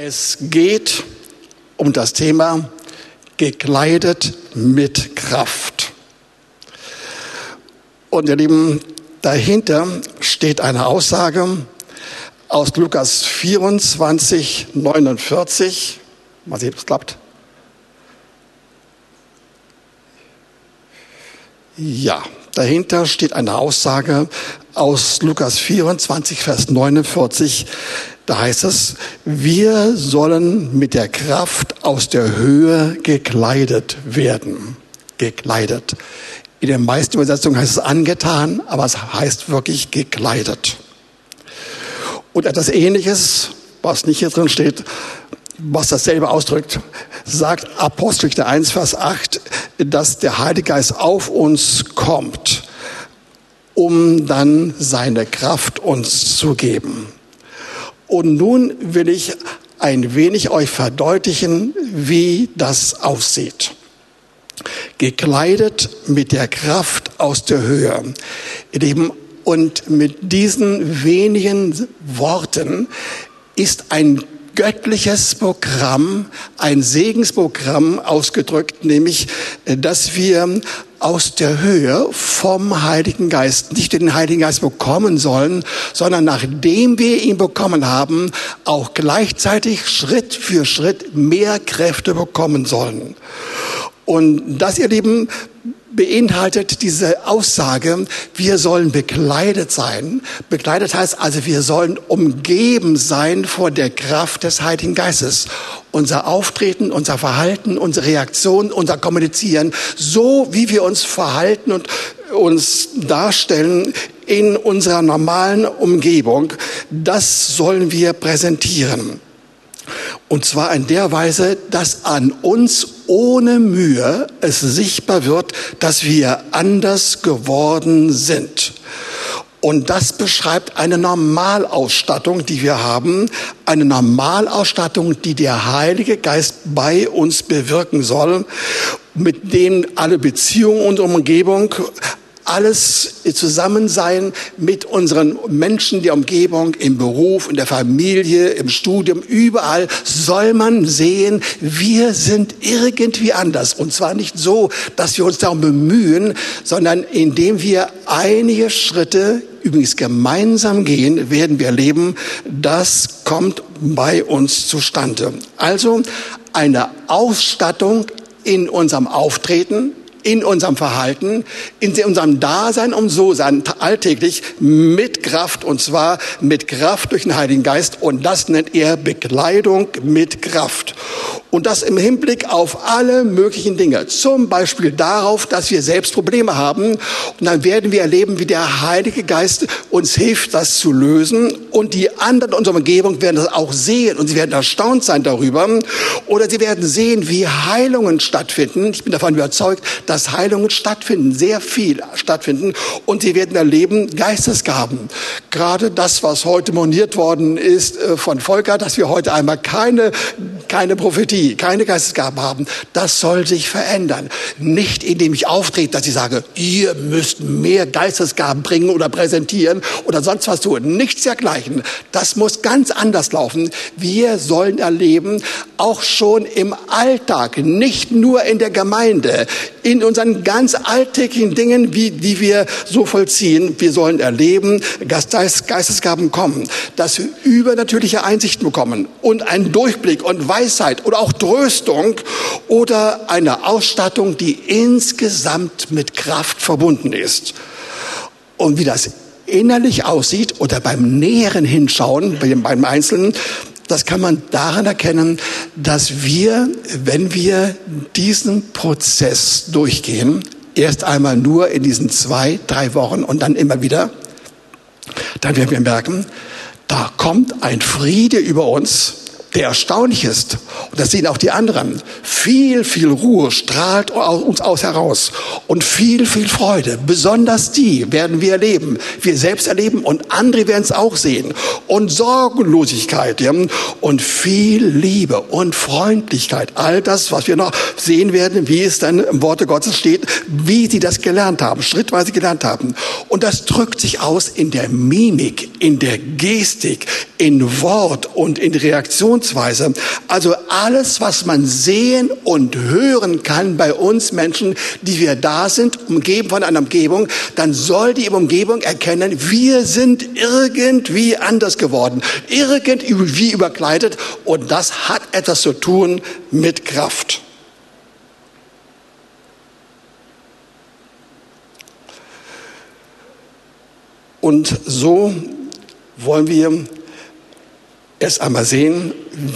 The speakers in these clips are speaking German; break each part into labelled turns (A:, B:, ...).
A: Es geht um das Thema gekleidet mit Kraft. Und ihr Lieben, dahinter steht eine Aussage aus Lukas 24, 49. Mal sehen, ob es klappt. Ja, dahinter steht eine Aussage aus Lukas 24, Vers 49. Da heißt es, wir sollen mit der Kraft aus der Höhe gekleidet werden. Gekleidet. In den meisten Übersetzungen heißt es angetan, aber es heißt wirklich gekleidet. Und etwas Ähnliches, was nicht hier drin steht, was dasselbe ausdrückt, sagt Apostelgeschichte 1, Vers 8, dass der Heilige Geist auf uns kommt, um dann seine Kraft uns zu geben. Und nun will ich ein wenig euch verdeutlichen, wie das aussieht. Gekleidet mit der Kraft aus der Höhe. Und mit diesen wenigen Worten ist ein göttliches Programm, ein Segensprogramm ausgedrückt, nämlich, dass wir aus der Höhe vom Heiligen Geist nicht den Heiligen Geist bekommen sollen, sondern nachdem wir ihn bekommen haben, auch gleichzeitig Schritt für Schritt mehr Kräfte bekommen sollen. Und das, ihr Lieben, beinhaltet diese Aussage, wir sollen bekleidet sein. Bekleidet heißt also, wir sollen umgeben sein vor der Kraft des Heiligen Geistes. Unser Auftreten, unser Verhalten, unsere Reaktion, unser Kommunizieren, so wie wir uns verhalten und uns darstellen in unserer normalen Umgebung, das sollen wir präsentieren. Und zwar in der Weise, dass an uns ohne Mühe es sichtbar wird, dass wir anders geworden sind. Und das beschreibt eine Normalausstattung, die wir haben, eine Normalausstattung, die der Heilige Geist bei uns bewirken soll, mit dem alle Beziehungen und Umgebung alles Zusammensein mit unseren Menschen, der Umgebung, im Beruf, in der Familie, im Studium, überall soll man sehen, wir sind irgendwie anders. Und zwar nicht so, dass wir uns darum bemühen, sondern indem wir einige Schritte übrigens gemeinsam gehen, werden wir erleben, das kommt bei uns zustande. Also eine Ausstattung in unserem Auftreten, in unserem Verhalten, in unserem Dasein und So-Sein alltäglich mit Kraft und zwar mit Kraft durch den Heiligen Geist und das nennt er Bekleidung mit Kraft. Und das im Hinblick auf alle möglichen Dinge. Zum Beispiel darauf, dass wir selbst Probleme haben. Und dann werden wir erleben, wie der Heilige Geist uns hilft, das zu lösen. Und die anderen in unserer Umgebung werden das auch sehen. Und sie werden erstaunt sein darüber. Oder sie werden sehen, wie Heilungen stattfinden. Ich bin davon überzeugt, dass Heilungen stattfinden, sehr viel stattfinden. Und sie werden erleben, Geistesgaben. Gerade das, was heute moniert worden ist äh, von Volker, dass wir heute einmal keine, keine Prophetie Prophetie, keine Geistesgaben haben, das soll sich verändern. Nicht indem ich auftrete, dass ich sage, ihr müsst mehr Geistesgaben bringen oder präsentieren oder sonst was tun. Nichts dergleichen. Das muss ganz anders laufen. Wir sollen erleben, auch schon im Alltag, nicht nur in der Gemeinde, in unseren ganz alltäglichen Dingen, wie, die wir so vollziehen. Wir sollen erleben, dass Geistesgaben kommen, dass wir übernatürliche Einsichten bekommen und einen Durchblick und Weisheit oder auch auch Tröstung oder eine Ausstattung, die insgesamt mit Kraft verbunden ist. Und wie das innerlich aussieht oder beim näheren Hinschauen beim Einzelnen, das kann man daran erkennen, dass wir, wenn wir diesen Prozess durchgehen, erst einmal nur in diesen zwei, drei Wochen und dann immer wieder, dann werden wir merken, da kommt ein Friede über uns, der erstaunlich ist, und das sehen auch die anderen, viel, viel Ruhe strahlt uns aus heraus und viel, viel Freude. Besonders die werden wir erleben, wir selbst erleben und andere werden es auch sehen. Und Sorgenlosigkeit ja? und viel Liebe und Freundlichkeit. All das, was wir noch sehen werden, wie es dann im Worte Gottes steht, wie sie das gelernt haben, schrittweise gelernt haben. Und das drückt sich aus in der Mimik, in der Gestik, in Wort und in Reaktion Funktionsweise. Also alles, was man sehen und hören kann bei uns Menschen, die wir da sind, umgeben von einer Umgebung, dann soll die Umgebung erkennen, wir sind irgendwie anders geworden, irgendwie überkleidet und das hat etwas zu tun mit Kraft. Und so wollen wir erst einmal sehen,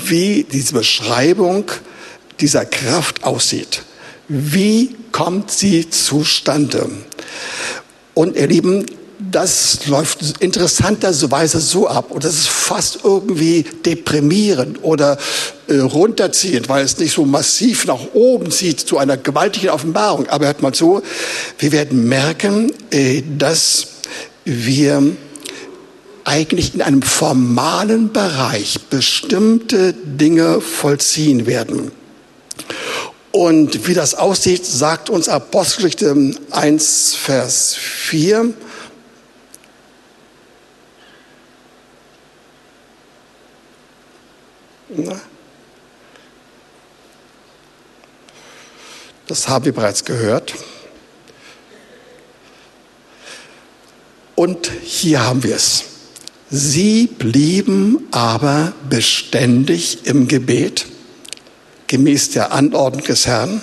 A: wie diese Beschreibung dieser Kraft aussieht. Wie kommt sie zustande? Und ihr Lieben, das läuft interessanterweise so ab und das ist fast irgendwie deprimierend oder äh, runterziehend, weil es nicht so massiv nach oben zieht zu einer gewaltigen Offenbarung. Aber hört mal zu, wir werden merken, äh, dass wir eigentlich in einem formalen Bereich bestimmte Dinge vollziehen werden. Und wie das aussieht, sagt uns Apostelgeschichte 1, Vers 4. Das haben wir bereits gehört. Und hier haben wir es. Sie blieben aber beständig im Gebet, gemäß der Anordnung des Herrn,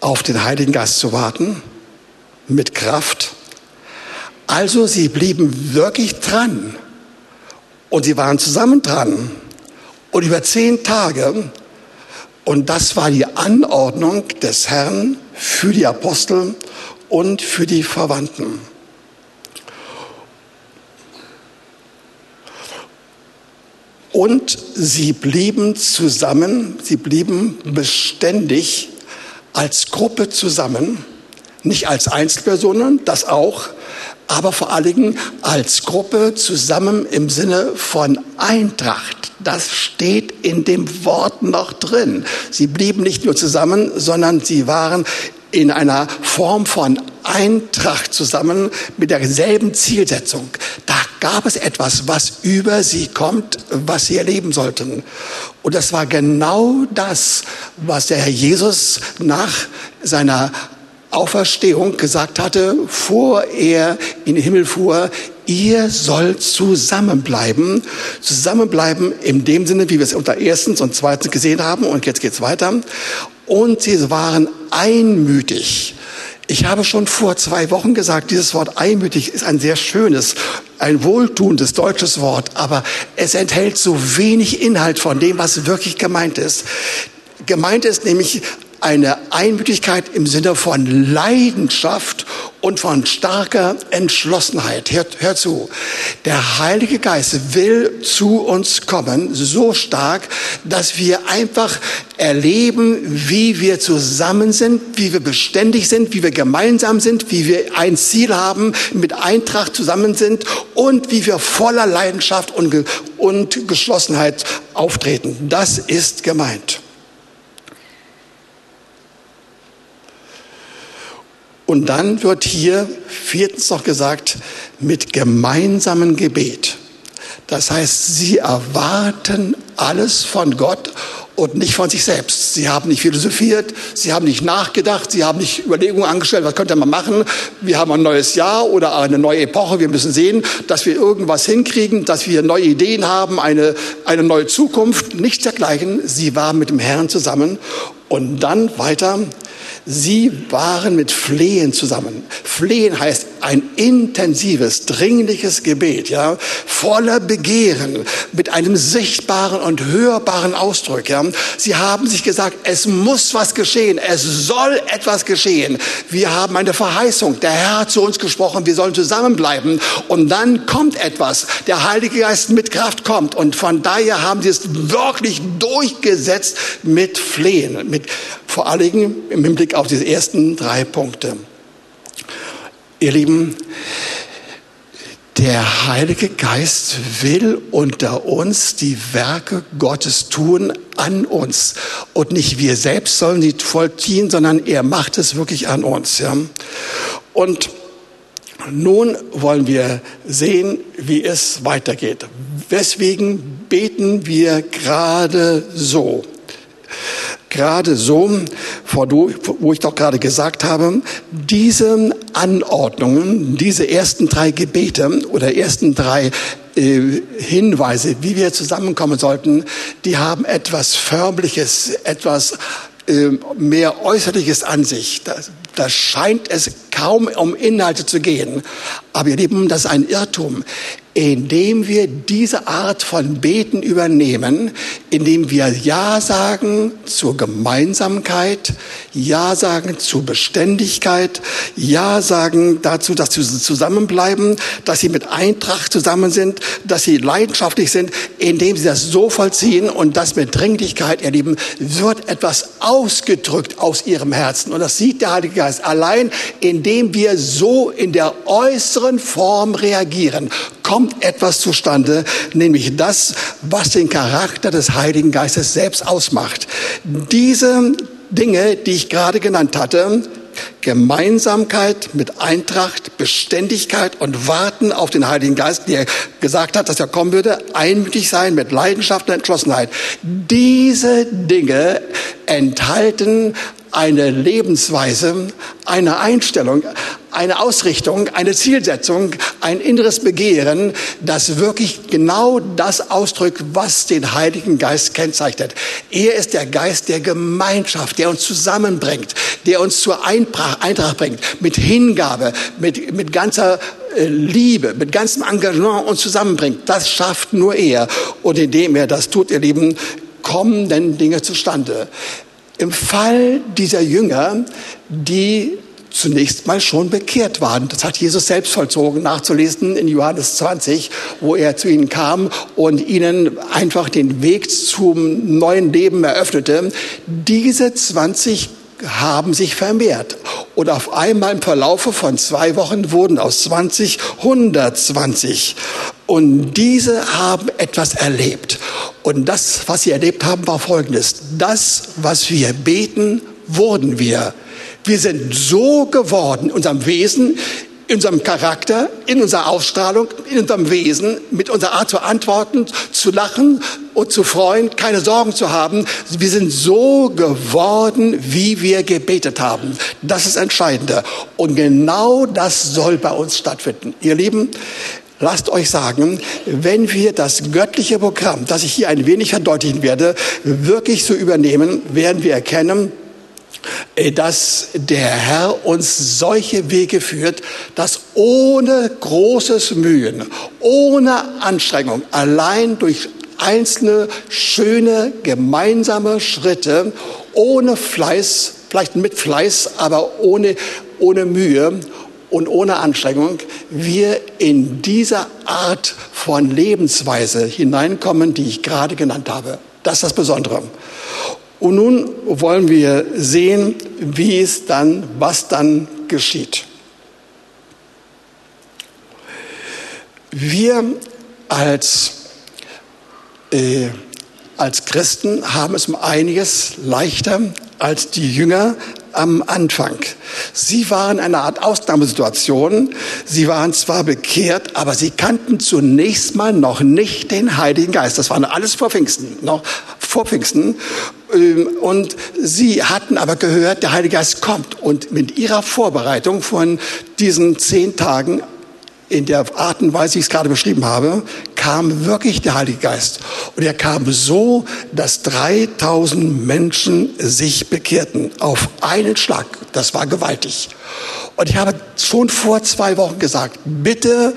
A: auf den Heiligen Geist zu warten, mit Kraft. Also sie blieben wirklich dran und sie waren zusammen dran und über zehn Tage. Und das war die Anordnung des Herrn für die Apostel und für die Verwandten. Und sie blieben zusammen, sie blieben beständig als Gruppe zusammen, nicht als Einzelpersonen, das auch, aber vor allen Dingen als Gruppe zusammen im Sinne von Eintracht. Das steht in dem Wort noch drin. Sie blieben nicht nur zusammen, sondern sie waren in einer Form von Eintracht zusammen mit derselben Zielsetzung. Da gab es etwas, was über sie kommt, was sie erleben sollten. Und das war genau das, was der Herr Jesus nach seiner Auferstehung gesagt hatte, vor er in den Himmel fuhr, ihr sollt zusammenbleiben. Zusammenbleiben in dem Sinne, wie wir es unter erstens und zweitens gesehen haben. Und jetzt geht's weiter. Und sie waren einmütig. Ich habe schon vor zwei Wochen gesagt, dieses Wort einmütig ist ein sehr schönes, ein wohltuendes deutsches Wort, aber es enthält so wenig Inhalt von dem, was wirklich gemeint ist. Gemeint ist nämlich eine Einmütigkeit im Sinne von Leidenschaft und von starker Entschlossenheit. Hört, hört zu. Der Heilige Geist will zu uns kommen, so stark, dass wir einfach erleben, wie wir zusammen sind, wie wir beständig sind, wie wir gemeinsam sind, wie wir ein Ziel haben, mit Eintracht zusammen sind und wie wir voller Leidenschaft und, und Geschlossenheit auftreten. Das ist gemeint. Und dann wird hier viertens noch gesagt, mit gemeinsamen Gebet. Das heißt, sie erwarten alles von Gott und nicht von sich selbst. Sie haben nicht philosophiert, sie haben nicht nachgedacht, sie haben nicht Überlegungen angestellt, was könnte man machen. Wir haben ein neues Jahr oder eine neue Epoche. Wir müssen sehen, dass wir irgendwas hinkriegen, dass wir neue Ideen haben, eine, eine neue Zukunft. Nichts dergleichen. Sie waren mit dem Herrn zusammen. Und dann weiter, Sie waren mit Flehen zusammen. Flehen heißt ein intensives, dringliches Gebet, ja, voller Begehren, mit einem sichtbaren und hörbaren Ausdruck, ja. Sie haben sich gesagt, es muss was geschehen, es soll etwas geschehen. Wir haben eine Verheißung. Der Herr hat zu uns gesprochen, wir sollen zusammenbleiben. Und dann kommt etwas. Der Heilige Geist mit Kraft kommt. Und von daher haben sie es wirklich durchgesetzt mit Flehen, mit vor allen Dingen im Hinblick auf diese ersten drei Punkte. Ihr Lieben, der Heilige Geist will unter uns die Werke Gottes tun an uns. Und nicht wir selbst sollen sie vollziehen, sondern er macht es wirklich an uns. Ja. Und nun wollen wir sehen, wie es weitergeht. Weswegen beten wir gerade so. Gerade so, wo ich doch gerade gesagt habe, diese Anordnungen, diese ersten drei Gebete oder ersten drei äh, Hinweise, wie wir zusammenkommen sollten, die haben etwas Förmliches, etwas äh, mehr Äußerliches an sich. Da, da scheint es kaum um Inhalte zu gehen. Aber ihr Lieben, das ist ein Irrtum indem wir diese Art von Beten übernehmen, indem wir Ja sagen zur Gemeinsamkeit, Ja sagen zur Beständigkeit, Ja sagen dazu, dass sie zusammenbleiben, dass sie mit Eintracht zusammen sind, dass sie leidenschaftlich sind, indem sie das so vollziehen und das mit Dringlichkeit erleben, wird etwas ausgedrückt aus ihrem Herzen. Und das sieht der Heilige Geist allein, indem wir so in der äußeren Form reagieren kommt etwas zustande, nämlich das, was den Charakter des Heiligen Geistes selbst ausmacht. Diese Dinge, die ich gerade genannt hatte, Gemeinsamkeit mit Eintracht, Beständigkeit und Warten auf den Heiligen Geist, der gesagt hat, dass er kommen würde, einmütig sein mit Leidenschaft und Entschlossenheit. Diese Dinge enthalten eine Lebensweise, eine Einstellung, eine Ausrichtung, eine Zielsetzung, ein inneres Begehren, das wirklich genau das ausdrückt, was den Heiligen Geist kennzeichnet. Er ist der Geist der Gemeinschaft, der uns zusammenbringt, der uns zur Eintracht bringt, mit Hingabe, mit, mit ganzer äh, Liebe, mit ganzem Engagement uns zusammenbringt. Das schafft nur er. Und indem er das tut, ihr Lieben, kommen denn Dinge zustande. Im Fall dieser Jünger, die zunächst mal schon bekehrt waren. Das hat Jesus selbst vollzogen, nachzulesen in Johannes 20, wo er zu ihnen kam und ihnen einfach den Weg zum neuen Leben eröffnete. Diese 20 haben sich vermehrt. Und auf einmal im Verlaufe von zwei Wochen wurden aus 20 120. Und diese haben etwas erlebt. Und das, was sie erlebt haben, war Folgendes. Das, was wir beten, wurden wir. Wir sind so geworden unserem Wesen, in unserem Charakter, in unserer Ausstrahlung, in unserem Wesen, mit unserer Art zu antworten, zu lachen und zu freuen, keine Sorgen zu haben. Wir sind so geworden, wie wir gebetet haben. Das ist entscheidender. Und genau das soll bei uns stattfinden. Ihr Lieben, Lasst euch sagen, wenn wir das göttliche Programm, das ich hier ein wenig verdeutlichen werde, wirklich so übernehmen, werden wir erkennen, dass der Herr uns solche Wege führt, dass ohne großes Mühen, ohne Anstrengung, allein durch einzelne schöne gemeinsame Schritte, ohne Fleiß, vielleicht mit Fleiß, aber ohne, ohne Mühe und ohne Anstrengung, wir in dieser Art von Lebensweise hineinkommen, die ich gerade genannt habe. Das ist das Besondere. Und nun wollen wir sehen, wie es dann, was dann geschieht. Wir als, äh, als Christen haben es um einiges leichter als die Jünger am Anfang. Sie waren in einer Art Ausnahmesituation. Sie waren zwar bekehrt, aber sie kannten zunächst mal noch nicht den Heiligen Geist. Das war alles vor Pfingsten, noch vor Pfingsten. Ähm, und sie hatten aber gehört, der Heilige Geist kommt. Und mit ihrer Vorbereitung von diesen zehn Tagen in der Art und Weise, wie ich es gerade beschrieben habe, kam wirklich der Heilige Geist. Und er kam so, dass 3000 Menschen sich bekehrten. Auf einen Schlag. Das war gewaltig. Und ich habe schon vor zwei Wochen gesagt, bitte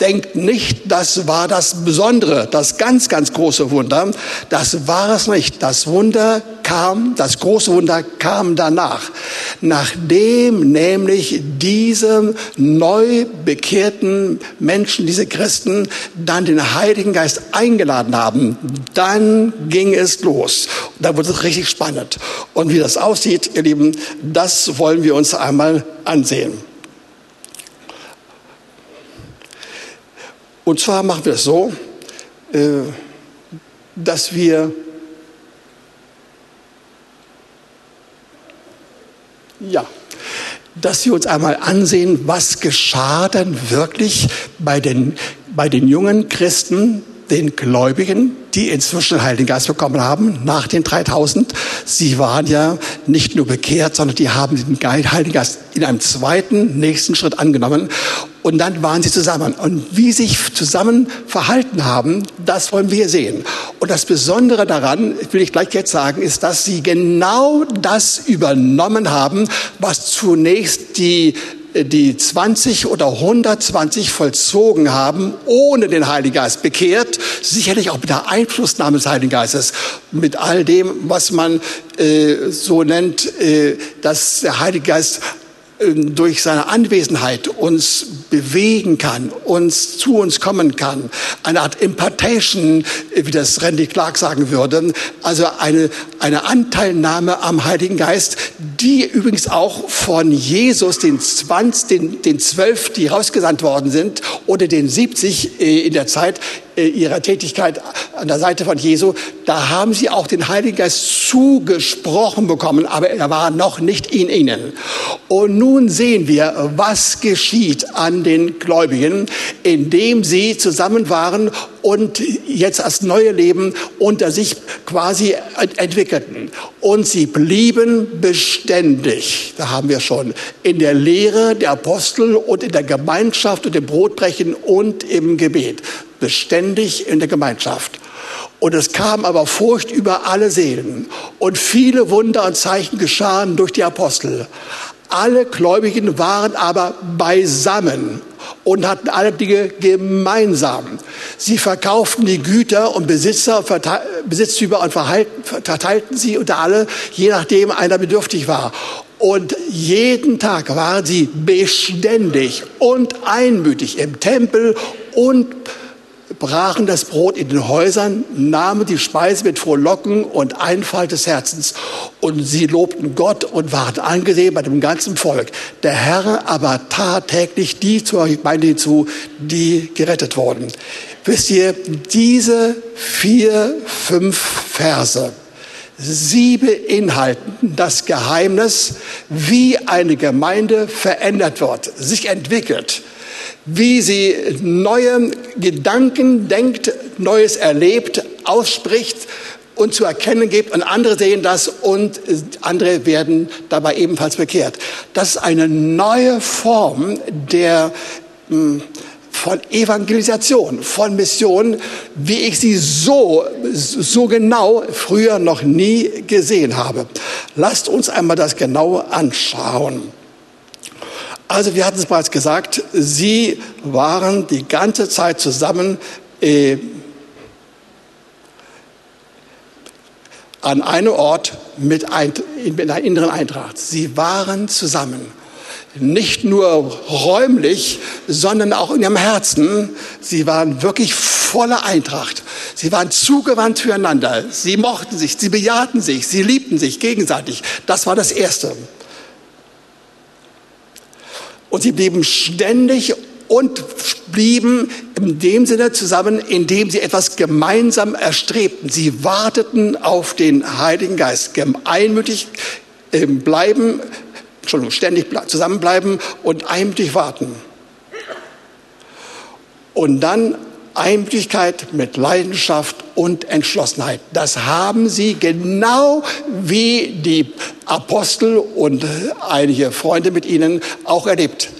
A: denkt nicht, das war das Besondere, das ganz, ganz große Wunder. Das war es nicht. Das Wunder kam, das große Wunder kam danach. Nachdem nämlich diese neu bekehrten Menschen, diese Christen, dann den Heiligen Geist eingeladen haben, dann ging es los. Da wurde es richtig spannend. Und wie das aussieht, ihr Lieben, das wollen wir uns einmal ansehen. Und zwar machen wir es so, äh, dass wir ja, dass wir uns einmal ansehen, was geschah denn wirklich bei den, bei den jungen Christen den Gläubigen, die inzwischen den Heiligen Geist bekommen haben, nach den 3000. Sie waren ja nicht nur bekehrt, sondern die haben den Heiligen Geist in einem zweiten, nächsten Schritt angenommen. Und dann waren sie zusammen. Und wie sich zusammen verhalten haben, das wollen wir sehen. Und das Besondere daran, will ich gleich jetzt sagen, ist, dass sie genau das übernommen haben, was zunächst die die 20 oder 120 vollzogen haben, ohne den Heiligen Geist bekehrt, sicherlich auch mit der Einflussnahme des Heiligen Geistes, mit all dem, was man äh, so nennt, äh, dass der Heilige Geist durch seine Anwesenheit uns bewegen kann, uns zu uns kommen kann. Eine Art Impartation, wie das Randy Clark sagen würde. Also eine, eine Anteilnahme am Heiligen Geist, die übrigens auch von Jesus, den 20, den, den 12, die rausgesandt worden sind, oder den 70 äh, in der Zeit, äh, ihrer Tätigkeit an der Seite von Jesu, da haben sie auch den Heiligen Geist zugesprochen bekommen, aber er war noch nicht in ihnen. Und nun sehen wir, was geschieht an den Gläubigen, indem sie zusammen waren und jetzt als neue Leben unter sich quasi entwickelten. Und sie blieben beständig, da haben wir schon, in der Lehre der Apostel und in der Gemeinschaft und im Brotbrechen und im Gebet beständig in der Gemeinschaft. Und es kam aber Furcht über alle Seelen. Und viele Wunder und Zeichen geschahen durch die Apostel. Alle Gläubigen waren aber beisammen und hatten alle Dinge gemeinsam. Sie verkauften die Güter und Besitzer, Besitztümer und verteilten sie unter alle, je nachdem einer bedürftig war. Und jeden Tag waren sie beständig und einmütig im Tempel und brachen das Brot in den Häusern, nahmen die Speise mit Frohlocken und Einfalt des Herzens. Und sie lobten Gott und waren angesehen bei dem ganzen Volk. Der Herr aber tat täglich die zur Gemeinde hinzu, die gerettet wurden. Wisst ihr, diese vier, fünf Verse, sie beinhalten das Geheimnis, wie eine Gemeinde verändert wird, sich entwickelt wie sie neue Gedanken denkt, Neues erlebt, ausspricht und zu erkennen gibt und andere sehen das und andere werden dabei ebenfalls bekehrt. Das ist eine neue Form der hm, von Evangelisation, von Mission, wie ich sie so, so genau früher noch nie gesehen habe. Lasst uns einmal das genau anschauen. Also wir hatten es bereits gesagt, sie waren die ganze Zeit zusammen äh, an einem Ort mit, ein, mit einer inneren Eintracht. Sie waren zusammen. Nicht nur räumlich, sondern auch in ihrem Herzen. Sie waren wirklich voller Eintracht. Sie waren zugewandt füreinander. Sie mochten sich, sie bejahten sich, sie liebten sich gegenseitig. Das war das Erste. Und sie blieben ständig und blieben in dem Sinne zusammen, indem sie etwas gemeinsam erstrebten. Sie warteten auf den Heiligen Geist, einmütig ähm, bleiben, Entschuldigung, ständig zusammenbleiben und einmütig warten. Und dann Einmütigkeit mit Leidenschaft und Entschlossenheit. Das haben sie genau wie die Apostel und einige Freunde mit ihnen auch erlebt.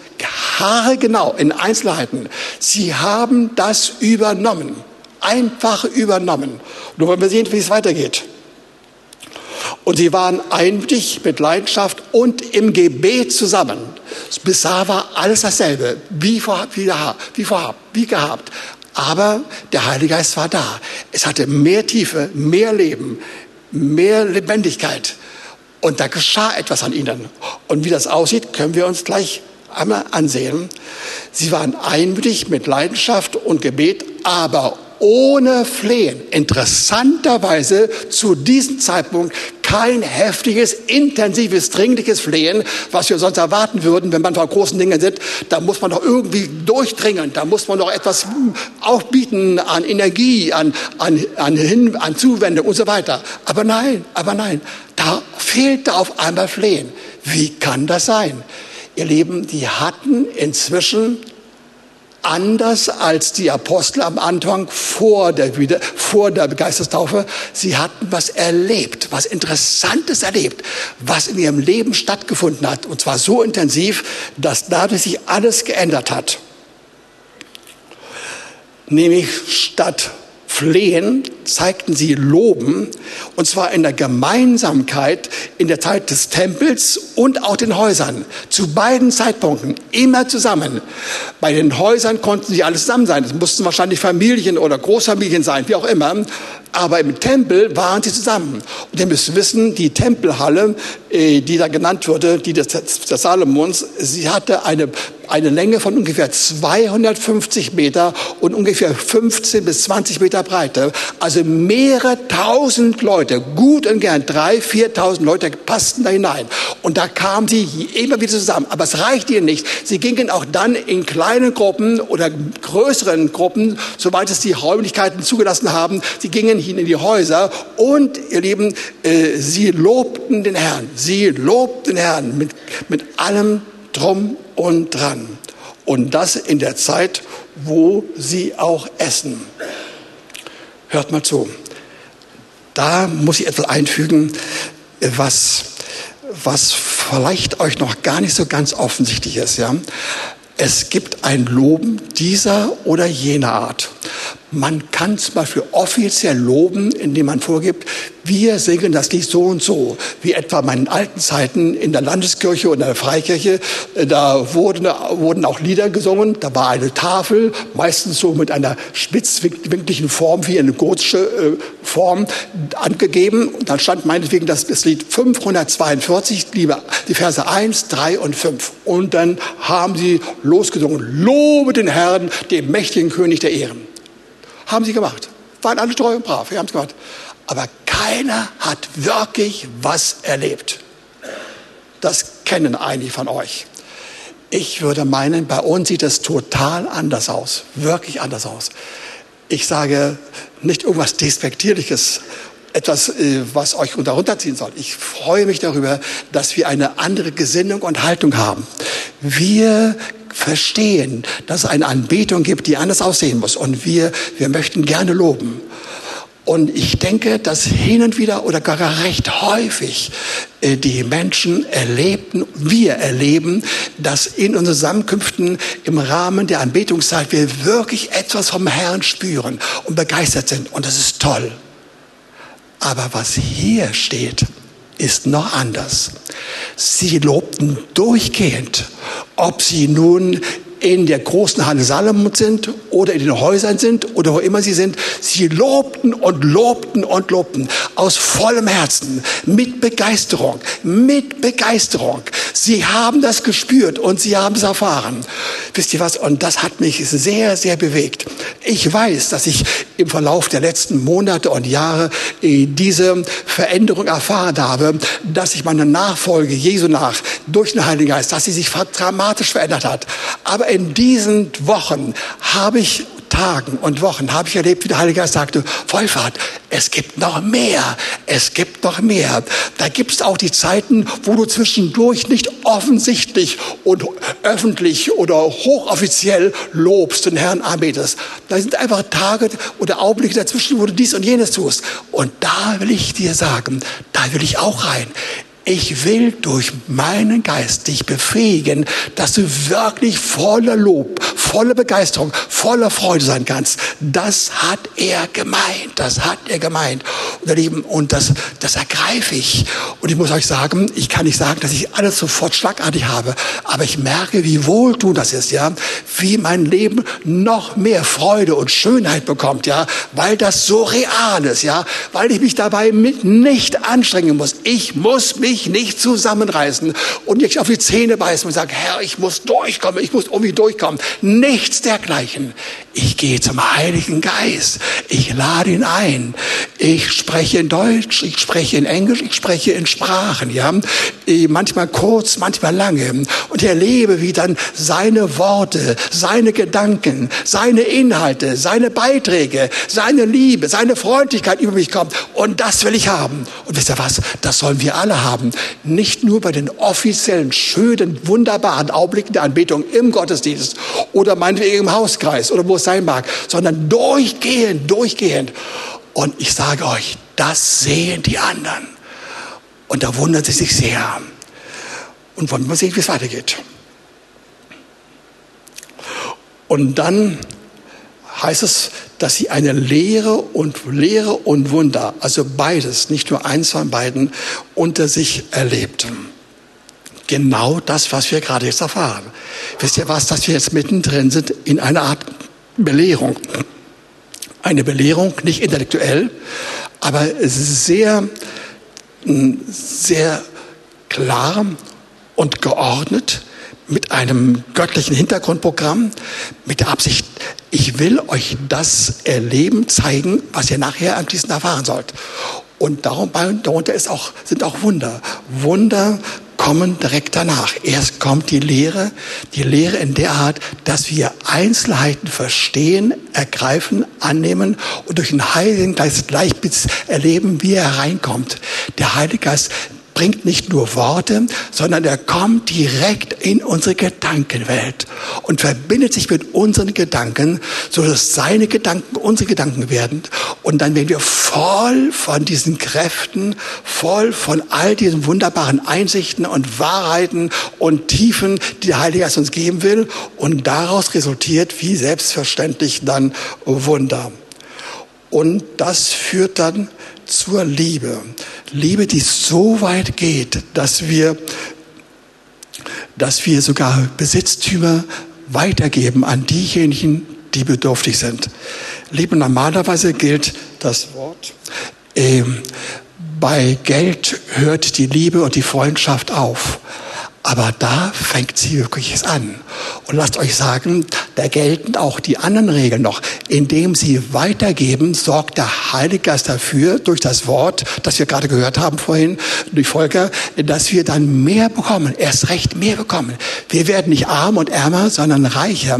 A: Haare genau in Einzelheiten. Sie haben das übernommen. Einfach übernommen. Nur wollen wir sehen, wie es weitergeht. Und sie waren einmütig mit Leidenschaft und im Gebet zusammen. Bisher war alles dasselbe, wie vorhabt, wie, vorhabt, wie gehabt. Aber der Heilige Geist war da. Es hatte mehr Tiefe, mehr Leben, mehr Lebendigkeit. Und da geschah etwas an ihnen. Und wie das aussieht, können wir uns gleich einmal ansehen. Sie waren einmütig mit Leidenschaft und Gebet, aber ohne Flehen. Interessanterweise zu diesem Zeitpunkt kein heftiges, intensives, dringliches Flehen, was wir sonst erwarten würden, wenn man vor großen Dingen sitzt. Da muss man doch irgendwie durchdringen, da muss man doch etwas aufbieten an Energie, an, an, an, Hin, an Zuwendung und so weiter. Aber nein, aber nein, da fehlte auf einmal Flehen. Wie kann das sein? Ihr Lieben, die hatten inzwischen Anders als die Apostel am Anfang vor der, vor der Geistestaufe. Sie hatten was erlebt, was Interessantes erlebt, was in ihrem Leben stattgefunden hat. Und zwar so intensiv, dass dadurch sich alles geändert hat. Nämlich statt Flehen zeigten sie Loben, und zwar in der Gemeinsamkeit in der Zeit des Tempels und auch den Häusern. Zu beiden Zeitpunkten, immer zusammen. Bei den Häusern konnten sie alles zusammen sein. Es mussten wahrscheinlich Familien oder Großfamilien sein, wie auch immer. Aber im Tempel waren sie zusammen. Und ihr müsst wissen, die Tempelhalle, äh, die da genannt wurde, die des, des Salomons, sie hatte eine, eine Länge von ungefähr 250 Meter und ungefähr 15 bis 20 Meter Breite. Also mehrere tausend Leute, gut und gern drei, viertausend Leute passten da hinein. Und da kamen sie immer wieder zusammen. Aber es reichte ihnen nicht. Sie gingen auch dann in kleinen Gruppen oder größeren Gruppen, soweit es die Räumlichkeiten zugelassen haben. Sie gingen hin in die Häuser und, ihr Lieben, äh, sie lobten den Herrn. Sie lobten den Herrn mit, mit allem drum und dran. Und das in der Zeit, wo sie auch essen. Hört mal zu. Da muss ich etwas einfügen, was, was vielleicht euch noch gar nicht so ganz offensichtlich ist. Ja? Es gibt ein Loben dieser oder jener Art. Man kann zum Beispiel offiziell loben, indem man vorgibt, wir singen das Lied so und so, wie etwa in meinen alten Zeiten in der Landeskirche oder der Freikirche. Da wurden, wurden auch Lieder gesungen, da war eine Tafel, meistens so mit einer spitzwinkligen Form, wie eine gotische äh, Form, angegeben. Und dann stand meinetwegen das, das Lied 542, die Verse 1, 3 und 5. Und dann haben sie losgesungen, lobe den Herrn, dem mächtigen König der Ehren. Haben sie gemacht. Waren alle treu und brav. Haben es gemacht. Aber keiner hat wirklich was erlebt. Das kennen einige von euch. Ich würde meinen, bei uns sieht es total anders aus. Wirklich anders aus. Ich sage nicht irgendwas Despektierliches, etwas, äh, was euch runterziehen soll. Ich freue mich darüber, dass wir eine andere Gesinnung und Haltung haben. Wir verstehen, dass es eine Anbetung gibt, die anders aussehen muss. Und wir, wir möchten gerne loben. Und ich denke, dass hin und wieder oder gar recht häufig äh, die Menschen erlebten, wir erleben, dass in unseren Zusammenkünften im Rahmen der Anbetungszeit wir wirklich etwas vom Herrn spüren und begeistert sind. Und das ist toll. Aber was hier steht, ist noch anders. Sie lobten durchgehend, ob sie nun in der großen Halle Salomon sind oder in den Häusern sind oder wo immer sie sind. Sie lobten und lobten und lobten aus vollem Herzen, mit Begeisterung, mit Begeisterung. Sie haben das gespürt und sie haben es erfahren. Wisst ihr was? Und das hat mich sehr, sehr bewegt. Ich weiß, dass ich im Verlauf der letzten Monate und Jahre äh, diese Veränderung erfahren habe, dass ich meine Nachfolge Jesu nach durch den Heiligen Geist, dass sie sich dramatisch verändert hat. Aber in diesen Wochen habe ich Tagen und Wochen habe ich erlebt, wie der Heilige Geist sagte, Vollfahrt, es gibt noch mehr, es gibt noch mehr. Da gibt es auch die Zeiten, wo du zwischendurch nicht offensichtlich und öffentlich oder hochoffiziell lobst den Herrn anbetest. Da sind einfach Tage oder Augenblicke dazwischen, wo du dies und jenes tust. Und da will ich dir sagen, da will ich auch rein. Ich will durch meinen Geist dich befähigen, dass du wirklich voller Lob, voller Begeisterung, voller Freude sein kannst. Das hat er gemeint. Das hat er gemeint. Und, Lieben, und das, das ergreife ich. Und ich muss euch sagen, ich kann nicht sagen, dass ich alles sofort schlagartig habe, aber ich merke, wie wohltun das ist, ja, wie mein Leben noch mehr Freude und Schönheit bekommt, ja, weil das so real ist, ja, weil ich mich dabei mit nicht anstrengen muss. Ich muss mich mich nicht zusammenreißen und nicht auf die Zähne beißen und sagen, Herr, ich muss durchkommen, ich muss irgendwie durchkommen. Nichts dergleichen. Ich gehe zum Heiligen Geist. Ich lade ihn ein. Ich spreche in Deutsch, ich spreche in Englisch, ich spreche in Sprachen, ja. Manchmal kurz, manchmal lange. Und erlebe, wie dann seine Worte, seine Gedanken, seine Inhalte, seine Beiträge, seine Liebe, seine Freundlichkeit über mich kommt. Und das will ich haben. Und wisst ihr was? Das sollen wir alle haben. Nicht nur bei den offiziellen, schönen, wunderbaren Augenblicken der Anbetung im Gottesdienst oder meinetwegen im Hauskreis oder wo es sein mag, sondern durchgehend, durchgehend. Und ich sage euch, das sehen die anderen. Und da wundern sie sich sehr. Und wollen wir sehen, wie es weitergeht. Und dann heißt es, dass sie eine Lehre und Lehre und Wunder, also beides, nicht nur eins von beiden, unter sich erlebten. Genau das, was wir gerade jetzt erfahren. Wisst ihr was, dass wir jetzt mittendrin sind in einer Art Belehrung. Eine Belehrung, nicht intellektuell, aber sehr, sehr klar und geordnet mit einem göttlichen Hintergrundprogramm, mit der Absicht, ich will euch das erleben, zeigen, was ihr nachher anschließend erfahren sollt. Und darum, darunter ist auch, sind auch Wunder. Wunder kommen direkt danach. Erst kommt die Lehre, die Lehre in der Art, dass wir Einzelheiten verstehen, ergreifen, annehmen und durch den Heiligen Geist gleich erleben, wie er reinkommt. Der Heilige Geist bringt nicht nur Worte, sondern er kommt direkt in unsere Gedankenwelt und verbindet sich mit unseren Gedanken, so dass seine Gedanken unsere Gedanken werden. Und dann werden wir voll von diesen Kräften, voll von all diesen wunderbaren Einsichten und Wahrheiten und Tiefen, die der Heilige Geist uns geben will. Und daraus resultiert, wie selbstverständlich, dann Wunder. Und das führt dann zur Liebe. Liebe, die so weit geht, dass wir, dass wir sogar Besitztümer weitergeben an diejenigen, die bedürftig sind. Liebe, normalerweise gilt das Wort, äh, bei Geld hört die Liebe und die Freundschaft auf. Aber da fängt sie wirklich an. Und lasst euch sagen, da gelten auch die anderen Regeln noch. Indem sie weitergeben, sorgt der Heilige Geist dafür, durch das Wort, das wir gerade gehört haben vorhin, durch Volker, dass wir dann mehr bekommen, erst recht mehr bekommen. Wir werden nicht arm und ärmer, sondern reicher.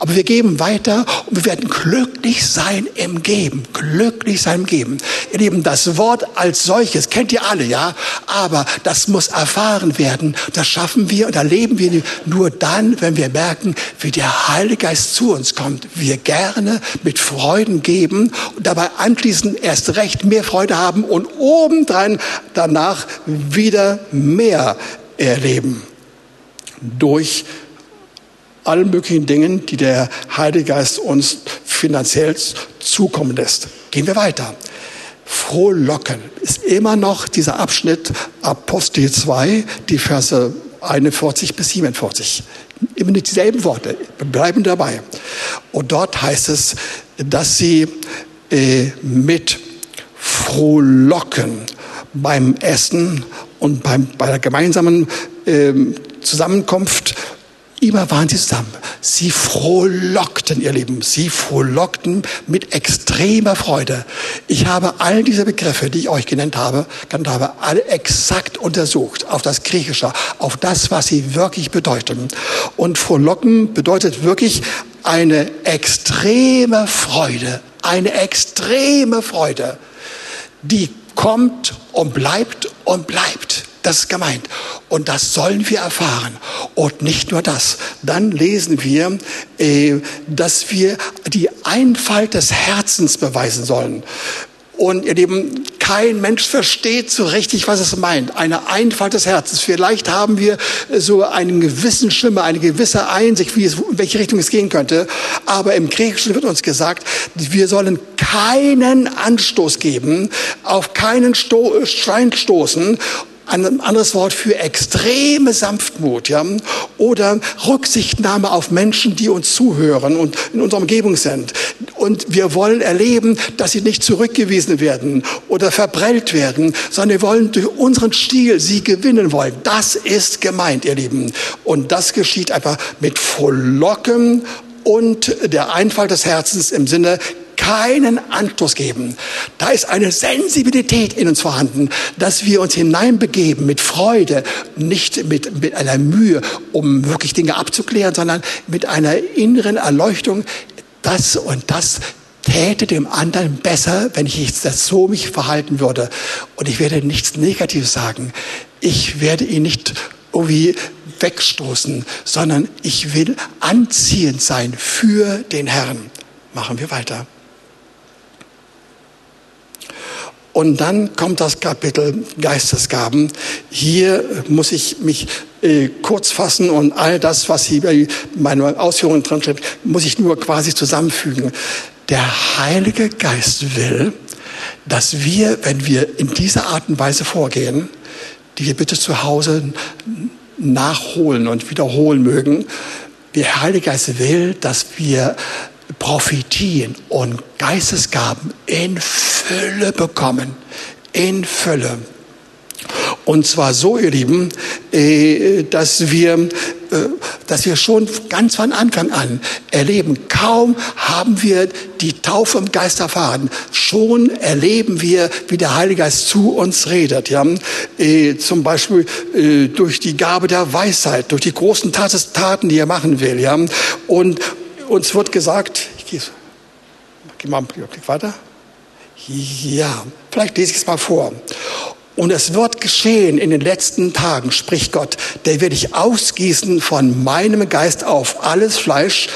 A: Aber wir geben weiter und wir werden glücklich sein im Geben. Glücklich sein im Geben. Ihr Lieben, das Wort als solches kennt ihr alle, ja? Aber das muss erfahren werden. Das schaffen wir und erleben wir nur dann, wenn wir merken, wie der Heilige Geist zu uns kommt. Wir gerne mit Freuden geben und dabei anschließend erst recht mehr Freude haben und obendrein danach wieder mehr erleben. Durch allen möglichen Dingen, die der Heilige Geist uns finanziell zukommen lässt. Gehen wir weiter frohlocken ist immer noch dieser Abschnitt Apostel 2, die Verse 41 bis 47. Immer dieselben Worte, bleiben dabei. Und dort heißt es, dass sie äh, mit Frohlocken beim Essen und beim, bei der gemeinsamen äh, Zusammenkunft Immer waren sie zusammen. Sie frohlockten, ihr Lieben. Sie frohlockten mit extremer Freude. Ich habe all diese Begriffe, die ich euch genannt habe, genannt habe, alle exakt untersucht. Auf das Griechische, auf das, was sie wirklich bedeuten. Und frohlocken bedeutet wirklich eine extreme Freude. Eine extreme Freude, die kommt und bleibt und bleibt. Das ist gemeint. Und das sollen wir erfahren. Und nicht nur das. Dann lesen wir, äh, dass wir die Einfalt des Herzens beweisen sollen. Und ihr Lieben, kein Mensch versteht so richtig, was es meint. Eine Einfalt des Herzens. Vielleicht haben wir so einen gewissen Schimmer, eine gewisse Einsicht, wie es, in welche Richtung es gehen könnte. Aber im Griechischen wird uns gesagt, wir sollen keinen Anstoß geben, auf keinen Sto Stein stoßen ein anderes Wort für extreme Sanftmut, ja, oder Rücksichtnahme auf Menschen, die uns zuhören und in unserer Umgebung sind. Und wir wollen erleben, dass sie nicht zurückgewiesen werden oder verprellt werden, sondern wir wollen durch unseren Stil sie gewinnen wollen. Das ist gemeint, ihr Lieben. Und das geschieht einfach mit Frohlocken und der Einfall des Herzens im Sinne keinen Anstoß geben. Da ist eine Sensibilität in uns vorhanden, dass wir uns hineinbegeben mit Freude, nicht mit, mit einer Mühe, um wirklich Dinge abzuklären, sondern mit einer inneren Erleuchtung. Das und das täte dem anderen besser, wenn ich das so mich verhalten würde. Und ich werde nichts Negatives sagen. Ich werde ihn nicht irgendwie wegstoßen, sondern ich will anziehend sein für den Herrn. Machen wir weiter. Und dann kommt das Kapitel Geistesgaben. Hier muss ich mich äh, kurz fassen und all das, was hier bei meinen Ausführungen drin steht, muss ich nur quasi zusammenfügen. Der Heilige Geist will, dass wir, wenn wir in dieser Art und Weise vorgehen, die wir bitte zu Hause nachholen und wiederholen mögen. Der Heilige Geist will, dass wir profitieren und Geistesgaben in Fülle bekommen. In Fülle. Und zwar so, ihr Lieben, äh, dass wir, äh, dass wir schon ganz von Anfang an erleben, kaum haben wir die Taufe im Geist erfahren, schon erleben wir, wie der Heilige Geist zu uns redet. Ja? Äh, zum Beispiel durch die Gabe der Weisheit, durch die großen Taten, die er machen will. Ja? Und uns wird gesagt, ich gehe, geh mal einen Blick weiter. Ja, vielleicht lese ich es mal vor. Und es wird geschehen in den letzten Tagen, spricht Gott, der werde ich ausgießen von meinem Geist auf alles Fleisch,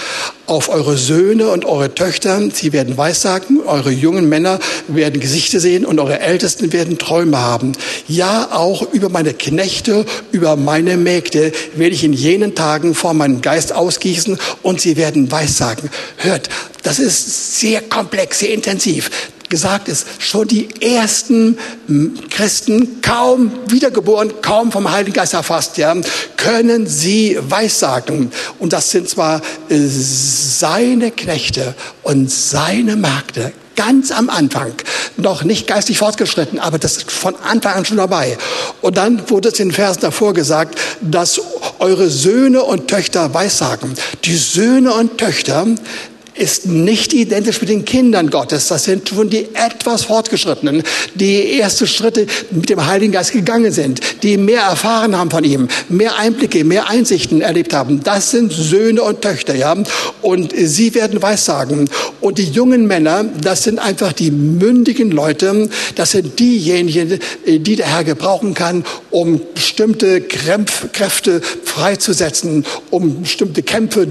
A: auf eure Söhne und eure Töchter. Sie werden Weissagen, eure jungen Männer werden Gesichter sehen und eure Ältesten werden Träume haben. Ja, auch über meine Knechte, über meine Mägde werde ich in jenen Tagen vor meinem Geist ausgießen und sie werden Weissagen. Hört, das ist sehr komplex, sehr intensiv gesagt ist, schon die ersten Christen, kaum wiedergeboren, kaum vom Heiligen Geist erfasst, ja, können sie weissagen. Und das sind zwar äh, seine Knechte und seine Magde, ganz am Anfang, noch nicht geistig fortgeschritten, aber das ist von Anfang an schon dabei. Und dann wurde es in den Versen davor gesagt, dass eure Söhne und Töchter weissagen. Die Söhne und Töchter, ist nicht identisch mit den Kindern Gottes. Das sind schon die etwas fortgeschrittenen, die erste Schritte mit dem Heiligen Geist gegangen sind, die mehr erfahren haben von ihm, mehr Einblicke, mehr Einsichten erlebt haben. Das sind Söhne und Töchter, ja. Und sie werden Weissagen. Und die jungen Männer, das sind einfach die mündigen Leute. Das sind diejenigen, die der Herr gebrauchen kann, um bestimmte Kräfte freizusetzen, um bestimmte Kämpfe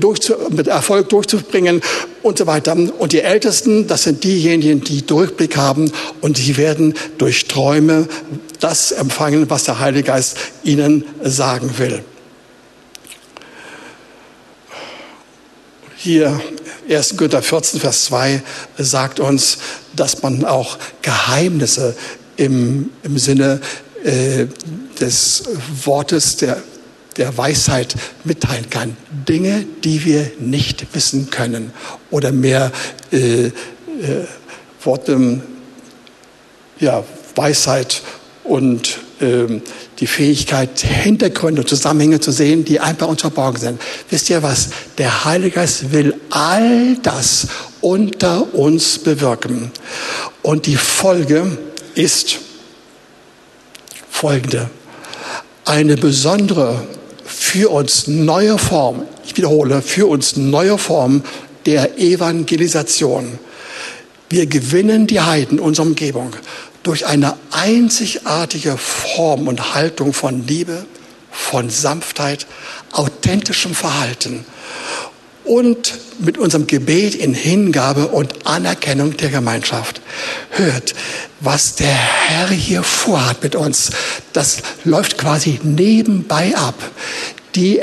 A: mit Erfolg durchzubringen und so weiter. Und die Ältesten, das sind diejenigen, die Durchblick haben und die werden durch Träume das empfangen, was der Heilige Geist ihnen sagen will. Hier 1. Günther 14, Vers 2 sagt uns, dass man auch Geheimnisse im, im Sinne äh, des Wortes der der Weisheit mitteilen kann. Dinge, die wir nicht wissen können. Oder mehr äh, äh, Worte, ja, Weisheit und äh, die Fähigkeit, Hintergründe und Zusammenhänge zu sehen, die einfach uns verborgen sind. Wisst ihr was? Der Heilige Geist will all das unter uns bewirken. Und die Folge ist folgende. Eine besondere für uns neue Form, ich wiederhole, für uns neue Form der Evangelisation. Wir gewinnen die Heiden unserer Umgebung durch eine einzigartige Form und Haltung von Liebe, von Sanftheit, authentischem Verhalten und mit unserem Gebet in Hingabe und Anerkennung der Gemeinschaft. Hört, was der Herr hier vorhat mit uns, das läuft quasi nebenbei ab. Die,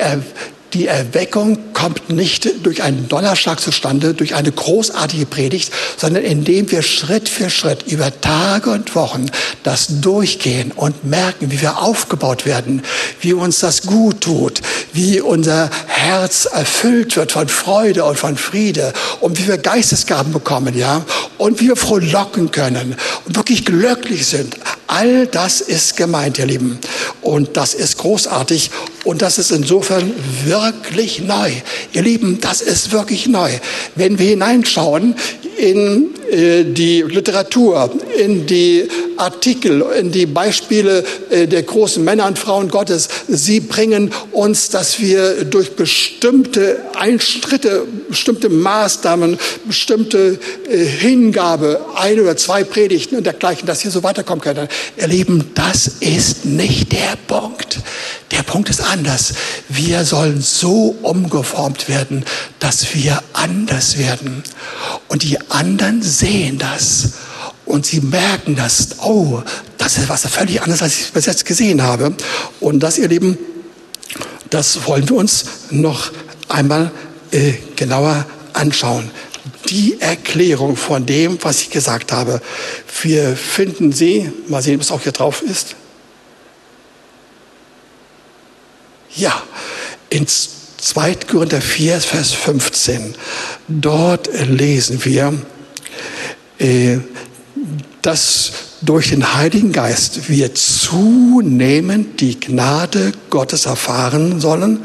A: die Erweckung kommt nicht durch einen Donnerschlag zustande, durch eine großartige Predigt, sondern indem wir Schritt für Schritt über Tage und Wochen das durchgehen und merken, wie wir aufgebaut werden, wie uns das gut tut, wie unser Herz erfüllt wird von Freude und von Friede und wie wir Geistesgaben bekommen, ja, und wie wir frohlocken können und wirklich glücklich sind. All das ist gemeint, ihr Lieben. Und das ist großartig Und das ist insofern wirklich neu. Ihr Lieben, das ist wirklich neu. Wenn wir hineinschauen in äh, die Literatur, in die Artikel, in die Beispiele äh, der großen Männer und Frauen Gottes, sie bringen uns, dass wir durch bestimmte Einstritte, bestimmte Maßnahmen, bestimmte äh, Hingabe, ein oder zwei Predigten und dergleichen, dass wir so weiterkommen können. Ihr Lieben, das ist nicht der Punkt. Der Punkt ist anders. Wir sollen so umgeformt werden, dass wir anders werden. Und die anderen sehen das. Und sie merken das. Oh, das ist was völlig anderes, als ich bis jetzt gesehen habe. Und das, ihr Lieben, das wollen wir uns noch einmal äh, genauer anschauen. Die Erklärung von dem, was ich gesagt habe. Wir finden sie, mal sehen, ob es auch hier drauf ist. Ja, in 2. Korinther 4, Vers 15. Dort lesen wir, äh, dass durch den Heiligen Geist wir zunehmend die Gnade Gottes erfahren sollen,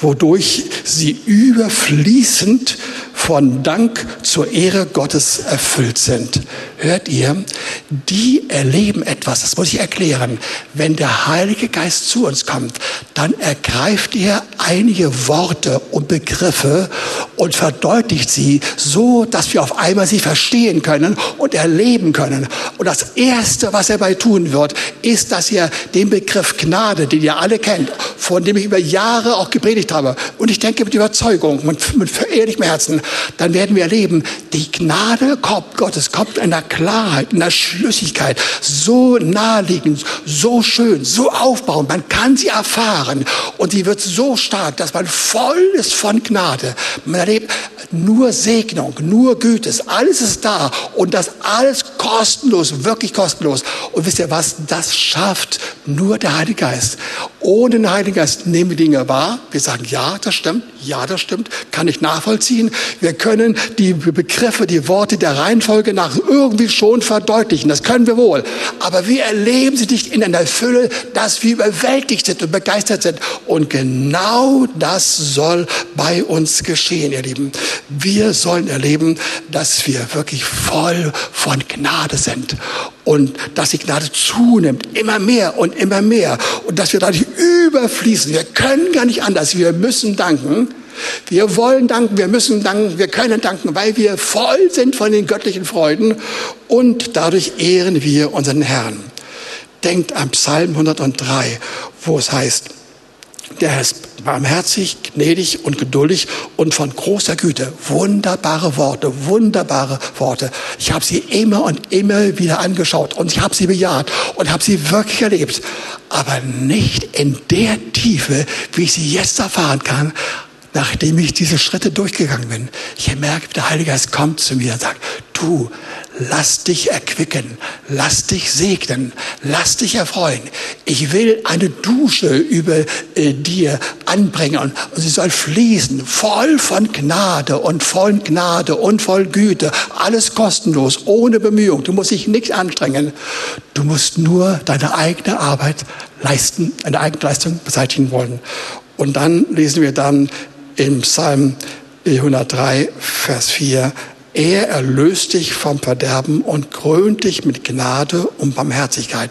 A: wodurch sie überfließend von Dank zur Ehre Gottes erfüllt sind. Hört ihr? Die erleben etwas, das muss ich erklären. Wenn der Heilige Geist zu uns kommt, dann ergreift er einige Worte und Begriffe und verdeutlicht sie so, dass wir auf einmal sie verstehen können und erleben können. Und das Erste, was er bei tun wird, ist, dass er den Begriff Gnade, den ihr alle kennt, von dem ich über Jahre auch gepredigt habe, und ich denke mit Überzeugung, mit, mit ehrlichem Herzen, dann werden wir erleben, die Gnade Gottes kommt in einer Klarheit, in einer Schlüssigkeit, so naheliegend, so schön, so aufbauend. Man kann sie erfahren und sie wird so stark, dass man voll ist von Gnade. Man erlebt nur Segnung, nur Gütes, alles ist da und das alles kostenlos, wirklich kostenlos. Und wisst ihr was? Das schafft nur der Heilige Geist. Ohne den Heiligen Geist nehmen wir Dinge wahr. Wir sagen, ja, das stimmt, ja, das stimmt, kann ich nachvollziehen. Wir können die Begriffe, die Worte der Reihenfolge nach irgendwie schon verdeutlichen. Das können wir wohl. Aber wir erleben sie nicht in einer Fülle, dass wir überwältigt sind und begeistert sind. Und genau das soll bei uns geschehen, ihr Lieben. Wir sollen erleben, dass wir wirklich voll von Gnade sind und dass die Gnade zunimmt, immer mehr und immer mehr und dass wir dadurch überfließen. Wir können gar nicht anders. Wir müssen danken. Wir wollen danken, wir müssen danken, wir können danken, weil wir voll sind von den göttlichen Freuden und dadurch ehren wir unseren Herrn. Denkt an Psalm 103, wo es heißt, der ist barmherzig, gnädig und geduldig und von großer Güte. Wunderbare Worte, wunderbare Worte. Ich habe sie immer und immer wieder angeschaut und ich habe sie bejaht und habe sie wirklich erlebt. Aber nicht in der Tiefe, wie ich sie jetzt erfahren kann, nachdem ich diese Schritte durchgegangen bin. Ich merke, der Heilige Geist kommt zu mir und sagt, du, lass dich erquicken, lass dich segnen, lass dich erfreuen. Ich will eine Dusche über äh, dir anbringen und, sie soll fließen, voll von Gnade und voll Gnade und voll Güte, alles kostenlos, ohne Bemühung. Du musst dich nicht anstrengen. Du musst nur deine eigene Arbeit leisten, eine eigene Leistung beseitigen wollen. Und dann lesen wir dann im Psalm 103, Vers 4, er erlöst dich vom Verderben und krönt dich mit Gnade und Barmherzigkeit.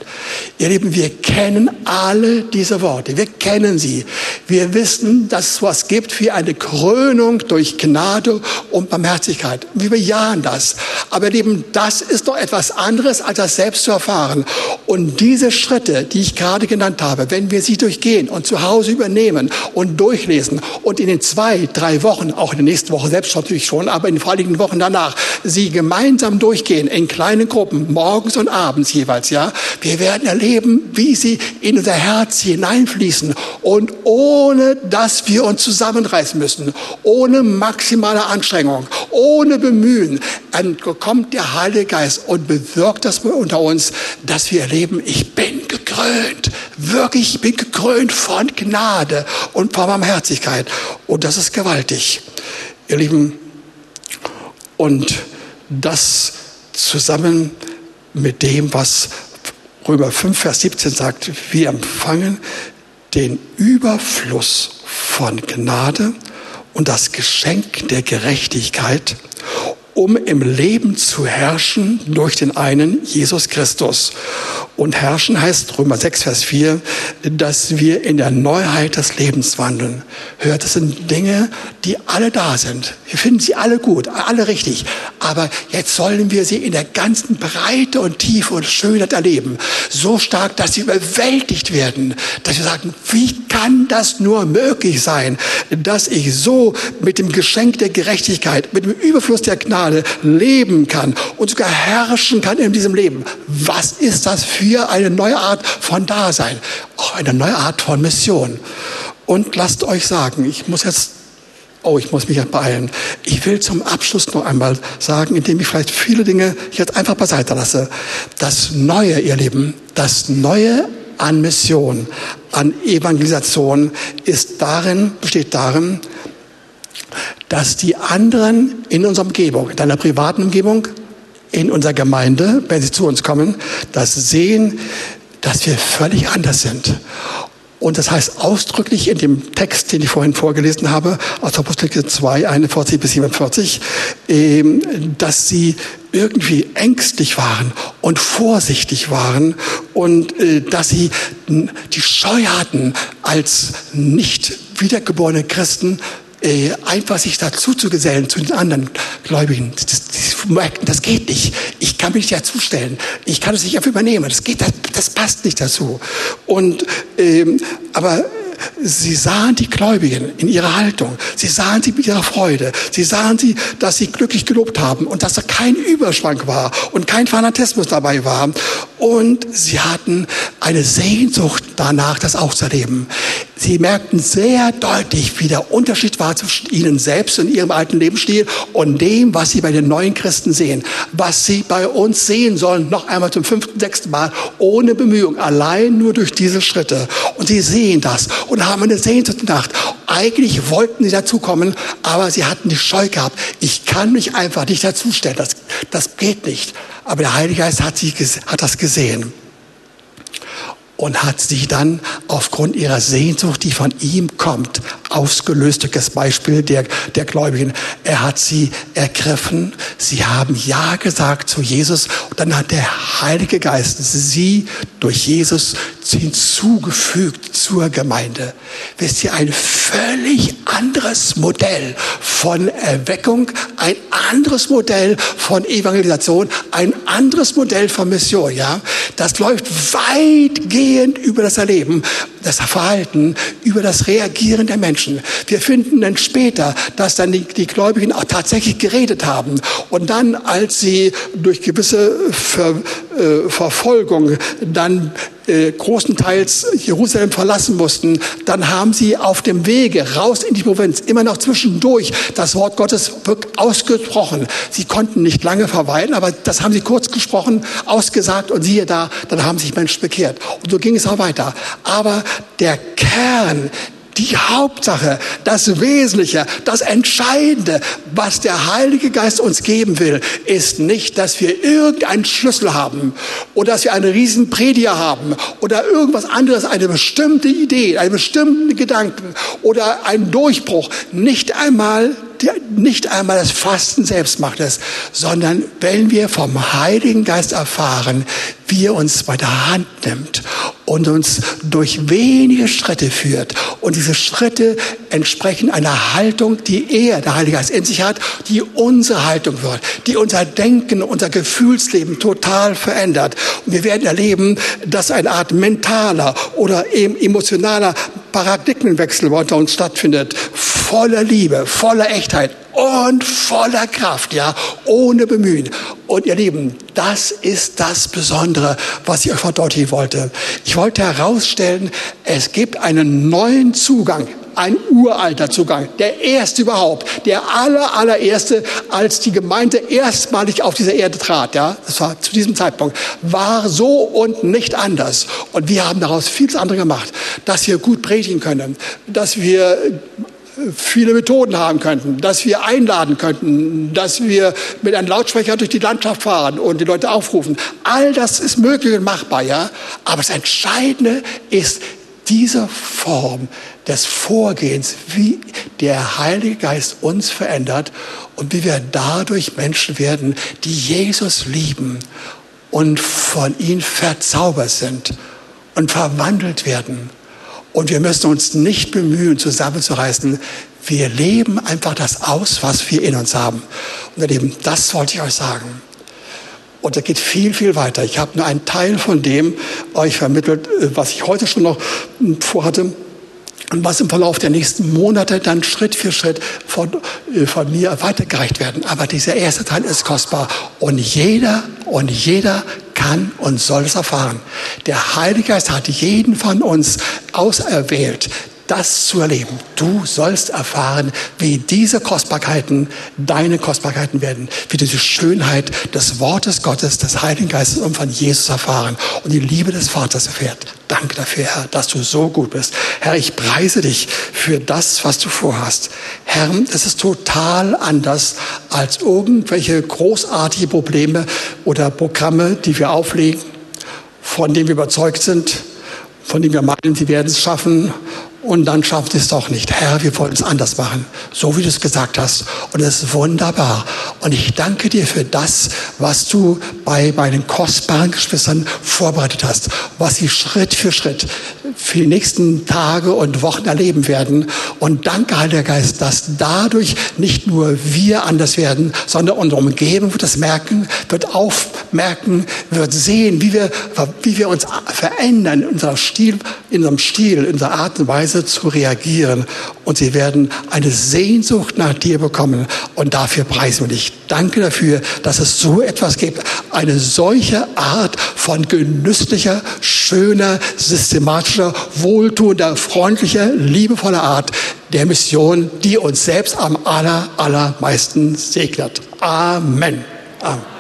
A: Ihr Lieben, wir kennen alle diese Worte. Wir kennen sie. Wir wissen, dass es was gibt wie eine Krönung durch Gnade und Barmherzigkeit. Wir bejahen das. Aber ihr Lieben, das ist doch etwas anderes, als das selbst zu erfahren. Und diese Schritte, die ich gerade genannt habe, wenn wir sie durchgehen und zu Hause übernehmen und durchlesen und in den zwei, drei Wochen, auch in der nächsten Woche selbst natürlich schon, aber in den vorigen Wochen dann danach sie gemeinsam durchgehen in kleinen Gruppen, morgens und abends jeweils, ja, wir werden erleben, wie sie in unser Herz hineinfließen und ohne, dass wir uns zusammenreißen müssen, ohne maximale Anstrengung, ohne Bemühen, dann kommt der Heilige Geist und bewirkt das unter uns, dass wir erleben, ich bin gekrönt, wirklich, ich bin gekrönt von Gnade und von Barmherzigkeit. Und das ist gewaltig. Ihr Lieben, und das zusammen mit dem, was Römer 5, Vers 17 sagt, wir empfangen den Überfluss von Gnade und das Geschenk der Gerechtigkeit, um im Leben zu herrschen durch den einen Jesus Christus. Und herrschen heißt Römer 6, Vers 4, dass wir in der Neuheit des Lebens wandeln. Hört, das sind Dinge, die alle da sind. Wir finden sie alle gut, alle richtig. Aber jetzt sollen wir sie in der ganzen Breite und Tiefe und Schönheit erleben. So stark, dass sie überwältigt werden. Dass wir sagen, wie kann das nur möglich sein, dass ich so mit dem Geschenk der Gerechtigkeit, mit dem Überfluss der Gnade leben kann und sogar herrschen kann in diesem Leben. Was ist das für eine neue Art von Dasein? Auch eine neue Art von Mission. Und lasst euch sagen, ich muss jetzt Oh, ich muss mich jetzt beeilen. Ich will zum Abschluss noch einmal sagen, indem ich vielleicht viele Dinge jetzt einfach beiseite lasse. Das Neue, ihr Lieben, das Neue an Mission, an Evangelisation ist darin, besteht darin, dass die anderen in unserer Umgebung, in deiner privaten Umgebung, in unserer Gemeinde, wenn sie zu uns kommen, das sehen, dass wir völlig anders sind. Und das heißt ausdrücklich in dem Text, den ich vorhin vorgelesen habe, aus Apostelgeschichte 2, 41 bis 47, ähm, dass sie irgendwie ängstlich waren und vorsichtig waren und äh, dass sie die Scheu hatten, als nicht wiedergeborene Christen äh, einfach sich dazu zu gesellen zu den anderen Gläubigen. Das, das, merken, das geht nicht. Ich kann mich nicht dazustellen. Ich kann es nicht einfach übernehmen. Das geht, das, das passt nicht dazu. Und ähm, aber Sie sahen die Gläubigen in ihrer Haltung. Sie sahen sie mit ihrer Freude. Sie sahen sie, dass sie glücklich gelobt haben und dass da kein Überschwang war und kein Fanatismus dabei war. Und sie hatten eine Sehnsucht danach, das auch zu erleben. Sie merkten sehr deutlich, wie der Unterschied war zwischen ihnen selbst und ihrem alten Lebensstil und dem, was sie bei den neuen Christen sehen. Was sie bei uns sehen sollen, noch einmal zum fünften, sechsten Mal, ohne Bemühung, allein nur durch diese Schritte. Und sie sehen das und haben eine Sehnsucht nach. Eigentlich wollten sie dazukommen, aber sie hatten die Scheu gehabt. Ich kann mich einfach nicht dazustellen. Das, das geht nicht. Aber der Heilige Geist hat, sie, hat das gesehen und hat sie dann aufgrund ihrer Sehnsucht, die von ihm kommt, ausgelöst durch das Beispiel der, der Gläubigen. Er hat sie ergriffen. Sie haben Ja gesagt zu Jesus. Und dann hat der Heilige Geist sie durch Jesus hinzugefügt zur Gemeinde. Wisst ihr, ein völlig anderes Modell von Erweckung, ein anderes Modell von Evangelisation, ein anderes Modell von Mission, ja. Das läuft weitgehend über das Erleben, das Verhalten, über das Reagieren der Menschen. Wir finden dann später, dass dann die, die Gläubigen auch tatsächlich geredet haben. Und dann, als sie durch gewisse Ver, äh, Verfolgung dann äh, großenteils Jerusalem verlassen mussten, dann haben sie auf dem Wege raus in die Provinz immer noch zwischendurch das Wort Gottes ausgesprochen. Sie konnten nicht lange verweilen, aber das haben sie kurz gesprochen, ausgesagt und siehe da, dann haben sich Menschen bekehrt. Und so ging es auch weiter. Aber der Kern die Hauptsache, das Wesentliche, das Entscheidende, was der Heilige Geist uns geben will, ist nicht, dass wir irgendeinen Schlüssel haben oder dass wir einen riesen Prediger haben oder irgendwas anderes, eine bestimmte Idee, einen bestimmten Gedanken oder einen Durchbruch. Nicht einmal nicht einmal das Fasten selbst macht es, sondern wenn wir vom Heiligen Geist erfahren, wie er uns bei der Hand nimmt und uns durch wenige Schritte führt. Und diese Schritte entsprechen einer Haltung, die er, der Heilige Geist, in sich hat, die unsere Haltung wird, die unser Denken, unser Gefühlsleben total verändert. Und wir werden erleben, dass eine Art mentaler oder emotionaler Paradigmenwechsel unter uns stattfindet, voller Liebe, voller Echtheit und voller Kraft, ja, ohne Bemühen. Und ihr Lieben, das ist das Besondere, was ich euch verdeutlichen wollte. Ich wollte herausstellen, es gibt einen neuen Zugang ein uralter Zugang, der erste überhaupt, der aller, allererste, als die Gemeinde erstmalig auf dieser Erde trat, ja, das war zu diesem Zeitpunkt, war so und nicht anders. Und wir haben daraus vieles andere gemacht, dass wir gut predigen können, dass wir viele Methoden haben könnten, dass wir einladen könnten, dass wir mit einem Lautsprecher durch die Landschaft fahren und die Leute aufrufen. All das ist möglich und machbar, ja. Aber das Entscheidende ist diese Form des Vorgehens, wie der Heilige Geist uns verändert und wie wir dadurch Menschen werden, die Jesus lieben und von ihm verzaubert sind und verwandelt werden. Und wir müssen uns nicht bemühen, zusammenzureißen. Wir leben einfach das aus, was wir in uns haben. Und ihr Lieben, das wollte ich euch sagen. Und da geht viel, viel weiter. Ich habe nur einen Teil von dem euch vermittelt, äh, was ich heute schon noch hm, vorhatte und was im Verlauf der nächsten Monate dann Schritt für Schritt von, äh, von mir weitergereicht werden. Aber dieser erste Teil ist kostbar und jeder und jeder kann und soll es erfahren. Der Heilige Geist hat jeden von uns auserwählt, das zu erleben. Du sollst erfahren, wie diese Kostbarkeiten deine Kostbarkeiten werden, wie du die Schönheit des Wortes Gottes, des Heiligen Geistes und von Jesus erfahren und die Liebe des Vaters erfährt. Danke dafür, Herr, dass du so gut bist. Herr, ich preise dich für das, was du vorhast. Herr, es ist total anders als irgendwelche großartige Probleme oder Programme, die wir auflegen, von denen wir überzeugt sind, von denen wir meinen, sie werden es schaffen und dann schafft es doch nicht. Herr, wir wollen es anders machen, so wie du es gesagt hast. Und es ist wunderbar. Und ich danke dir für das, was du bei meinen kostbaren Geschwistern vorbereitet hast, was sie Schritt für Schritt für die nächsten Tage und Wochen erleben werden. Und danke, Heiliger Geist, dass dadurch nicht nur wir anders werden, sondern unsere Umgebung wird das merken, wird aufmerken, wird sehen, wie wir, wie wir uns verändern in unserem Stil, in unserem Stil, in unserer Art und Weise zu reagieren. Und sie werden eine Sehnsucht nach dir bekommen. Und dafür preisen wir dich. Danke dafür, dass es so etwas gibt. Eine solche Art von genüsslicher, schöner, systematischer, wohltuender, freundlicher, liebevoller Art der Mission, die uns selbst am aller, allermeisten segnet. Amen. Amen.